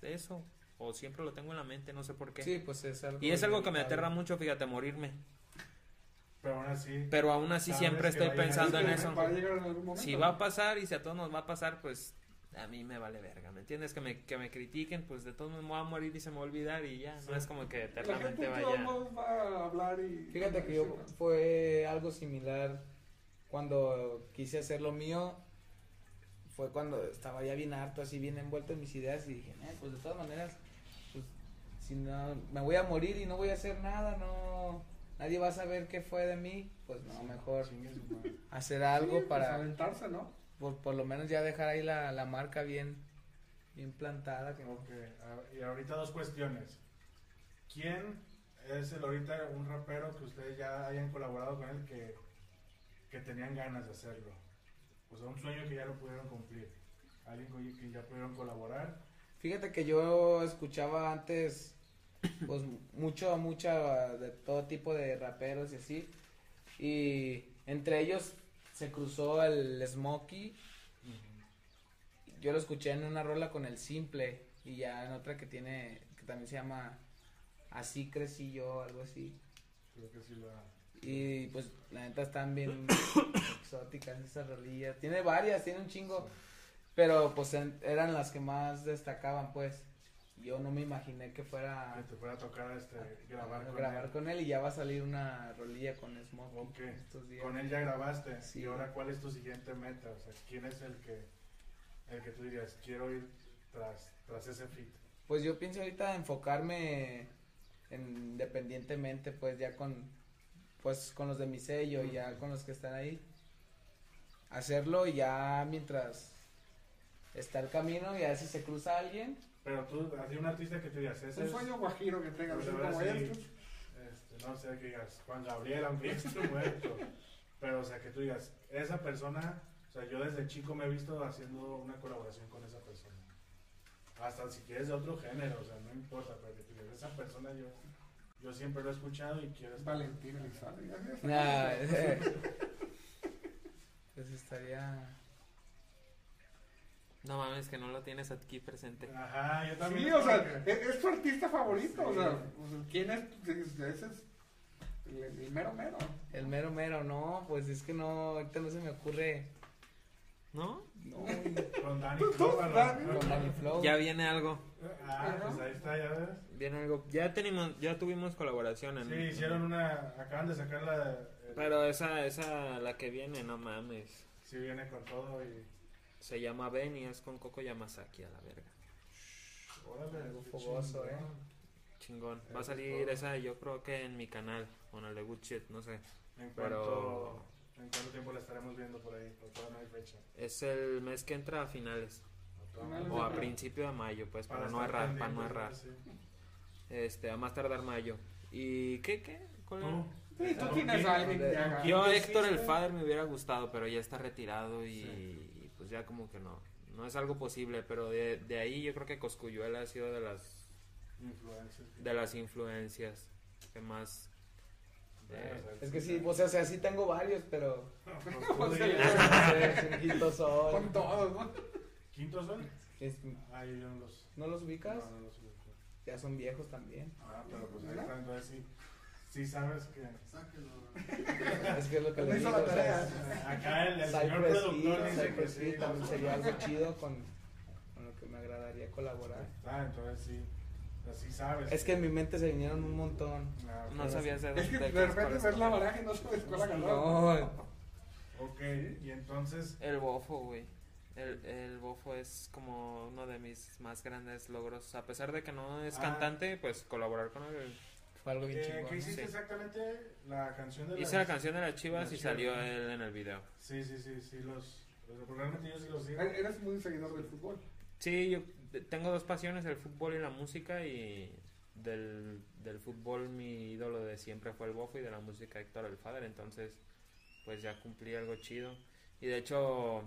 de eso o siempre lo tengo en la mente no sé por qué Sí, pues es algo. y es algo que me aterra mucho fíjate morirme Pero aún así, pero aún así siempre estoy pensando en eso Va a llegar en algún momento. si va a pasar y si a todos nos va a pasar pues a mí me vale verga ¿me entiendes? que me, que me critiquen pues de todos modos me voy a morir y se me va a olvidar y ya Sí. no es como que La gente eternamente vaya va a hablar y... Fíjate que yo fue algo similar cuando quise hacer lo mío. Fue cuando estaba ya bien harto, así bien envuelto en mis ideas y dije, "Eh, pues de todas maneras, pues si no, me voy a morir y no voy a hacer nada, no, nadie va a saber qué fue de mí, pues no, mejor hacer algo Sí, para, Pues aventarse, ¿no? Por, por lo menos ya dejar ahí la, la marca bien, bien plantada. Que, Ok, y ahorita dos cuestiones. ¿Quién es el ahorita un rapero que ustedes ya hayan colaborado con él que, que tenían ganas de hacerlo? O sea, un sueño que ya lo pudieron cumplir. Alguien con quien ya pudieron colaborar. Fíjate que yo escuchaba antes, pues mucho, mucha de todo tipo de raperos y así. Y entre ellos se cruzó el Smokey. Yo lo escuché en una rola con el Simple y ya en otra que tiene, que también se llama Así crecí yo, algo así. Creo que sí Y pues la neta están bien <coughs> exóticas esas rolillas. Tiene varias, tiene un chingo. Pero pues en- eran las que más destacaban pues. Yo no me imaginé que fuera Que te fuera a tocar este, grabar a con grabar él. con él y ya va a salir una rolilla con Smokey Ok. estos días. Con él ya grabaste. Sí. Y ahora, ¿cuál es tu siguiente meta? O sea, ¿quién es el que, el que tú dirías, quiero ir tras, tras ese fit? Pues yo pienso ahorita enfocarme en, independientemente pues ya con pues con los de mi sello y ya con los que están ahí. Hacerlo ya mientras está el camino y a ver si se cruza alguien. Pero tú, así un artista que tú digas, ese Un es... sueño guajiro que tengas, Pues como sí. este, no sé, que digas, Juan Gabriel, aunque esté muerto. Pero, o sea, que tú digas, esa persona, o sea, yo desde chico me he visto haciendo una colaboración con esa persona. Hasta si quieres de otro género, o sea, no importa, pero que tú digas, esa persona yo, yo siempre lo he escuchado y quiero estar. Valentín Elizalde. Nah, <laughs> pues estaría no mames que no lo tienes aquí presente Ajá, yo Sí, también. o sea, es, es tu artista favorito, o Sí. sea, o sea, ¿quién es? Ese es el, el mero mero. el mero mero, no, pues es que no, ahorita no se me ocurre. ¿no? No, Con Dani Pues Flow, tú, ¿no? Dani. con Danny Flow. ya viene algo Ah, pues ahí está, ya ves. viene algo ya tenemos ya tuvimos colaboración en Sí, hicieron una, acaban de sacar la... el- pero esa esa la que viene no mames Sí, viene con todo y... se llama Ben y es con Coco Yamasaki a la verga Órale, Algo fogoso, chingón. ¿eh? chingón va a salir esa yo creo que en mi canal con el de Good Shit no sé ¿En Pero- cuánto, ¿En cuánto tiempo la estaremos viendo por ahí? Porque todavía no hay fecha. es el mes que entra a finales o a principio de mayo pues para, no errar para no errar sí. este a más tardar mayo y qué qué ¿Cuál era? Tú, Sí, tú ¿con tienes a alguien que haga. Yo, ¿Quién Héctor el? Fader me hubiera gustado, pero ya está retirado y, Sí. Ya como que no. No es algo posible, pero de, de ahí yo creo que Coscuyuela ha sido de las Influencers. de las influencias que más sea, Es que sí, o sea, o sea, sí tengo varios, pero no <laughs> quinto sol. Con todos, ¿no? ¿Quinto son? Es- Ay, yo no los. ¿No los ubicas? No, no los ubico. Ya son viejos también. Ah, pero pues ahí ¿Mira? está, entonces sí. Sí sabes que. <laughs> Es que es lo que hizo digo. la o tarea. sea, Acá el, el señor Cypress productor Hill, dice que Cypress sí. Hill también no, sería no. algo chido con, con lo que me agradaría colaborar. Ah, entonces sí. Así sabes. Es que en mi mente se vinieron un montón. Ah, no sabías de Es que de repente ves la baraja y no sabes cuál agarrar. No, Ok, y entonces. El bofo, güey. El, el bofo es como uno de mis más grandes logros. A pesar de que no es Ah. cantante, pues colaborar con él Fue algo bien Eh, chingón. ¿Qué hiciste Sí. exactamente? La canción de Hice la canción de las chivas Las y Chivas. salió él en el video. Sí, sí, sí, sí, los... Realmente yo sí los sigo. E- Eres muy seguidor del fútbol. Sí, yo tengo dos pasiones, el fútbol y la música y del, del fútbol mi ídolo de siempre fue el Bofo y de la música Héctor el Father, entonces pues ya cumplí algo chido y de hecho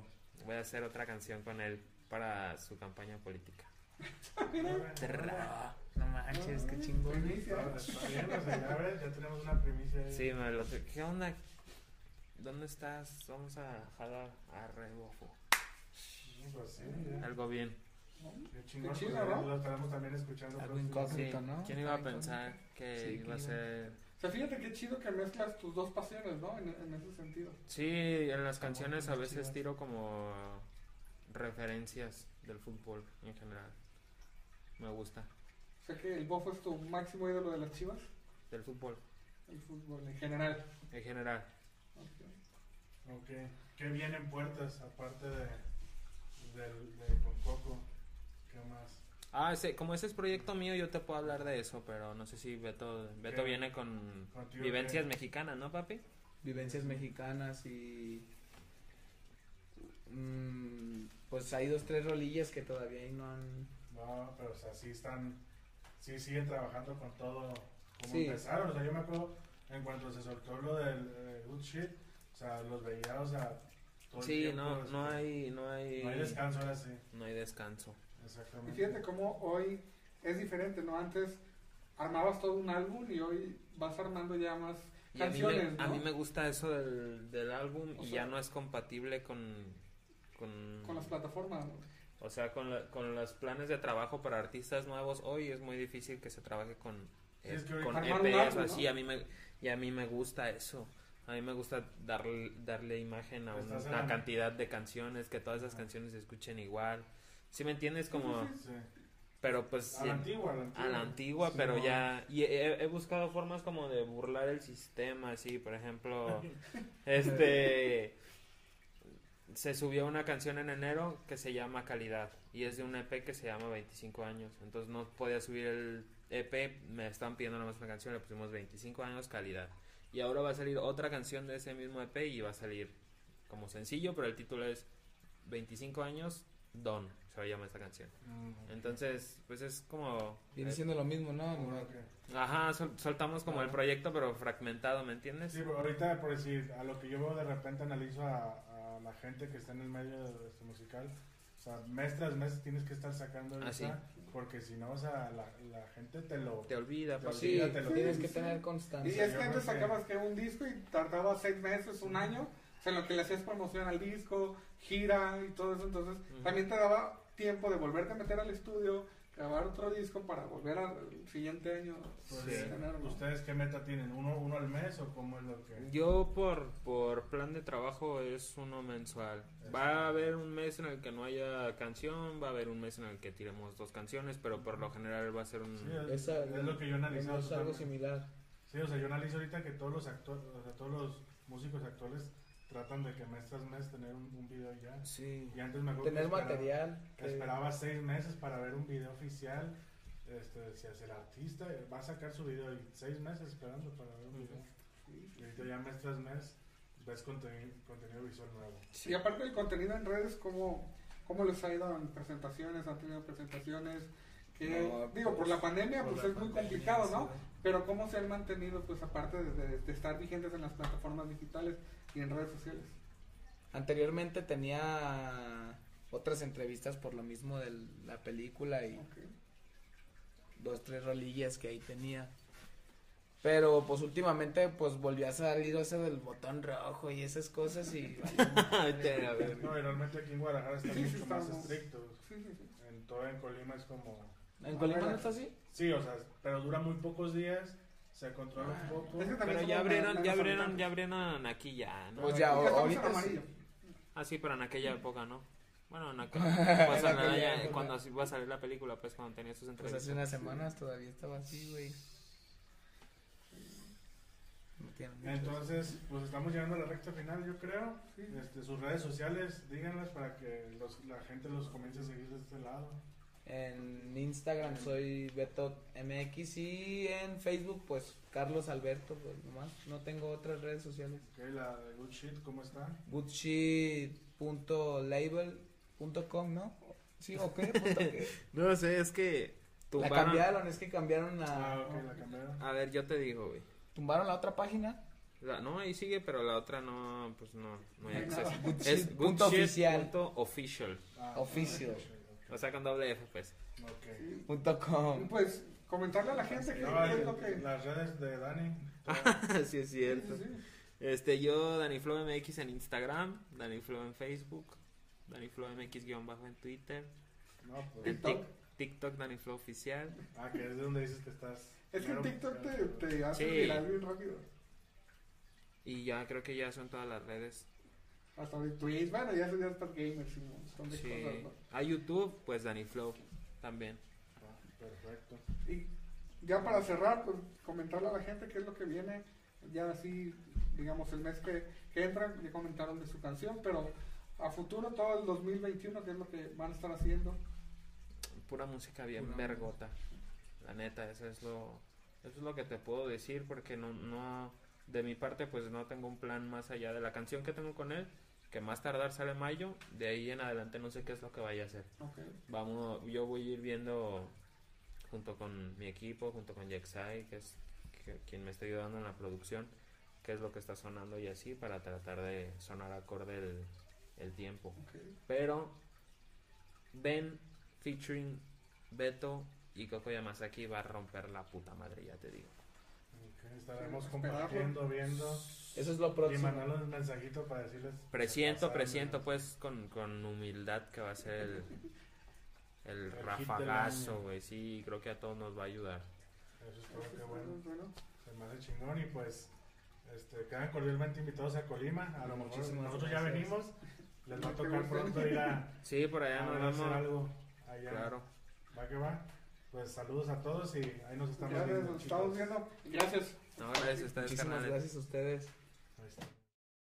voy a hacer otra canción con él para su campaña política. <laughs> No manches, qué chingón. Primicia. Ya tenemos una ahí. Sí, me lo ¿Qué onda? ¿Dónde estás? Vamos a jalar a re Bofo. Sí, pues sí. Algo bien. Qué chingón, Qué pues, chido, ¿no? Lo estaremos también escuchando. Algo. Sí, incógnito, ¿no? ¿Quién iba a pensar que Sí, iba a ser O sea, fíjate qué chido que mezclas tus dos pasiones, ¿no? En, en ese sentido. Sí, en las canciones a veces tiro como referencias del fútbol en general. Me gusta. O sea que el Bofo es tu máximo ídolo de las chivas. Del fútbol El fútbol en general. en general. Ok. Ok. ¿Qué viene en puertas aparte de, del, de Con Coco? ¿Qué más? Ah, ese, como ese es proyecto mío, yo te puedo hablar de eso, pero no sé si Beto, Beto ¿Qué? viene con Contigo, vivencias ¿qué? mexicanas, ¿no, papi? Vivencias mexicanas y. mm, pues hay dos, tres rolillas que todavía no han. No, pero o sea, sí están, sí siguen trabajando con todo como Sí. empezaron. O sea, yo me acuerdo en cuanto se soltó lo del eh, good shit, o sea, los veía, o sea, todo el Sí, tiempo, no, no hay, no hay, no hay descanso ahora sí. no hay descanso. Y Exactamente. fíjate cómo hoy es diferente, ¿no? Antes armabas todo un álbum y hoy vas armando ya más Y a mí, canciones, me, ¿no? a mí me gusta eso del, del álbum O y sea- ya no es compatible con, con, Con las plataformas. ¿no? O sea, con, la- con los planes de trabajo para artistas nuevos, hoy es muy difícil que se trabaje con, Sí, es que con EPs o álbum, así. A mí me, y a mí me gusta eso. A mí me gusta darle, darle imagen a una cantidad de canciones, que todas esas canciones se escuchen igual. ¿Sí me entiendes? Como, Sí, Sí. pero pues... A la antigua, a la antigua. a la antigua, Sí, pero no. ya y he, he buscado formas como de burlar el sistema, así, por ejemplo, <laughs> este se subió una canción en enero que se llama Calidad y es de un EP que se llama 25 años, entonces no podía subir el EP, me estaban pidiendo nada más una canción, le pusimos 25 años Calidad y ahora va a salir otra canción de ese mismo EP y va a salir como sencillo, pero el título es 25 años Don, se llama esta canción. Mm, Entonces, pues es como Viene siendo lo mismo, ¿no? Nomás- que- Ajá, sol- soltamos como el Ajá. proyecto, pero fragmentado, ¿me entiendes? Sí, pero ahorita, por decir, a lo que yo veo de repente analizo a, la gente que está en el medio de este musical. O sea, mes tras mes tienes que estar sacando Ah, ahorita, sí. porque si no, o sea, la, la gente te lo... Te olvida, Te papi. Sí, Olvídate lo tienes que tener Y constancia. es que antes sacabas que un disco y tardaba seis meses, un año, o sea, en lo que le hacías promoción al disco, gira y todo eso, entonces también te daba tiempo de volverte a meter al estudio, grabar otro disco para volver al siguiente año. Pues, Sí. tener, ¿no? ¿Ustedes qué meta tienen? ¿Uno, ¿Uno al mes o cómo es lo que...? Yo por, por plan de trabajo es uno mensual. Va a haber un mes en el que no haya canción, va a haber un mes en el que tiremos dos canciones, pero por lo general va a ser un... Sí, es, Esa- es lo que yo analizo. es algo también. similar. Sí, o sea, yo analizo ahorita que todos los actores, o sea, todos los músicos actuales tratan de que mes tras mes tener un, un video ya. Sí. Y antes me acuerdo Tener que esperaba- material. que que- esperaba seis meses para ver un video oficial. Este, decías, el artista va a sacar su video y seis meses esperando para ver un video. Y ahorita ya mes tras mes ves contenido, contenido visual nuevo. Y aparte del contenido en redes, ¿cómo, cómo les ha ido en presentaciones? ¿Han tenido presentaciones? Que, No, digo, por pues, la pandemia, por pues la es muy complicado, ¿no? sí. Pero ¿cómo se han mantenido, pues aparte de, de- de estar vigentes en las plataformas digitales y en redes sociales? Anteriormente tenía otras entrevistas por lo mismo de la película y Ok. dos, tres rolillas que ahí tenía. Pero pues últimamente pues volvió a salir eso del botón rojo y esas cosas y. <laughs> No, y realmente aquí en Guadalajara están Sí, sí, mucho más estamos-. Sí, sí. En todo en Colima es como. ¿En Colima no está así? Sí, o sea, pero dura muy pocos días, se controla Ah. un poco. Es que Pero ya abrieron, ya abrieron, ya abrieron aquí ya, ¿no? Pues ya, ahorita sí. amarillo. Ah, sí, pero en aquella época, ¿no? Bueno, <laughs> en aquella, pues, en aquella la- época. cuando iba a salir la película, pues cuando tenía sus Pues entrevistas. hace unas semanas todavía estaba así, güey. Entonces, pues estamos llegando a la recta final, yo creo. Este, sus redes sociales, díganlas para que los- la gente los comience a seguir de este lado. En Instagram soy Beto MX y en Facebook pues Carlos Alberto, pues nomás. No tengo otras redes sociales. Ok, la de Good Shit, ¿cómo está? goodshit.label.com, ¿no? Sí, ¿o qué? Punto qué. No sé, es que La tumbaron. cambiaron, es que cambiaron Ah, la... ok, la cambiaron. A ver, yo te digo, güey. Tumbaron la otra página. La- no, ahí sigue, pero la otra no, pues no, no hay No acceso. <laughs> nada. Good Es shit punto oficial. punto official. Ah. O sea, con doble F, pues. ok, ok. Sí. Punto com. Pues comentarle a la gente que No, qué es lo que... Las redes de Dani. <laughs> sí, es Sí, cierto. sí, sí. Este, yo, DaniFlow MX en Instagram, DaniFlow en Facebook, DaniFlow MX guion bajo en Twitter, No, pues. en TikTok. Tik- TikTok DaniFlow oficial. Ah, que es de donde dices que estás. Es que en TikTok te, te hace Sí. viral bien rápido. Y ya creo que ya son todas las redes. Hasta de Twitch, bueno, ya son ya estas gamers y un montón de Sí. cosas. ¿no? A YouTube, pues DaniFlow también. Ah, perfecto. Y ya para cerrar, pues comentarle a la gente qué es lo que viene, ya así, digamos, el mes que, que entra, ya comentaron de su canción, pero a futuro, todo el 2021, qué es lo que van a estar haciendo. Pura música bien Pura vergota. La neta, eso es lo, eso es lo que te puedo decir porque no, no, de mi parte pues no tengo un plan más allá de la canción que tengo con él, que más tardar sale mayo, de ahí en adelante no sé qué es lo que vaya a hacer. Vamos, yo voy a ir viendo junto con mi equipo, junto con Jaxai, que es que- quien me está ayudando en la producción, qué es lo que está sonando y así para tratar de sonar acorde el, el tiempo. Pero Ben featuring Beto y Coco Yamasaki va a romper la puta madre, ya te digo. Estaremos Sí, compartiendo, viendo. Eso es lo Y próximo. mandarles un mensajito para decirles. Presiento, presiento pues con, con humildad que va a ser el, <laughs> el rafagazo, güey. Sí, creo que a todos nos va a ayudar. Eso es todo, qué bueno. Bueno, Se me hace chingón y pues este, quedan cordialmente invitados a Colima. A lo mejor Muchísimas nosotros ya gracias. venimos. Les va a tocar pronto ir a, Sí, por allá a nos vamos. algo allá. Claro. Va que va. Pues saludos a todos y ahí nos estamos gracias, viendo. nos estamos viendo. Gracias. No, gracias a ustedes, Muchísimas gracias a ustedes.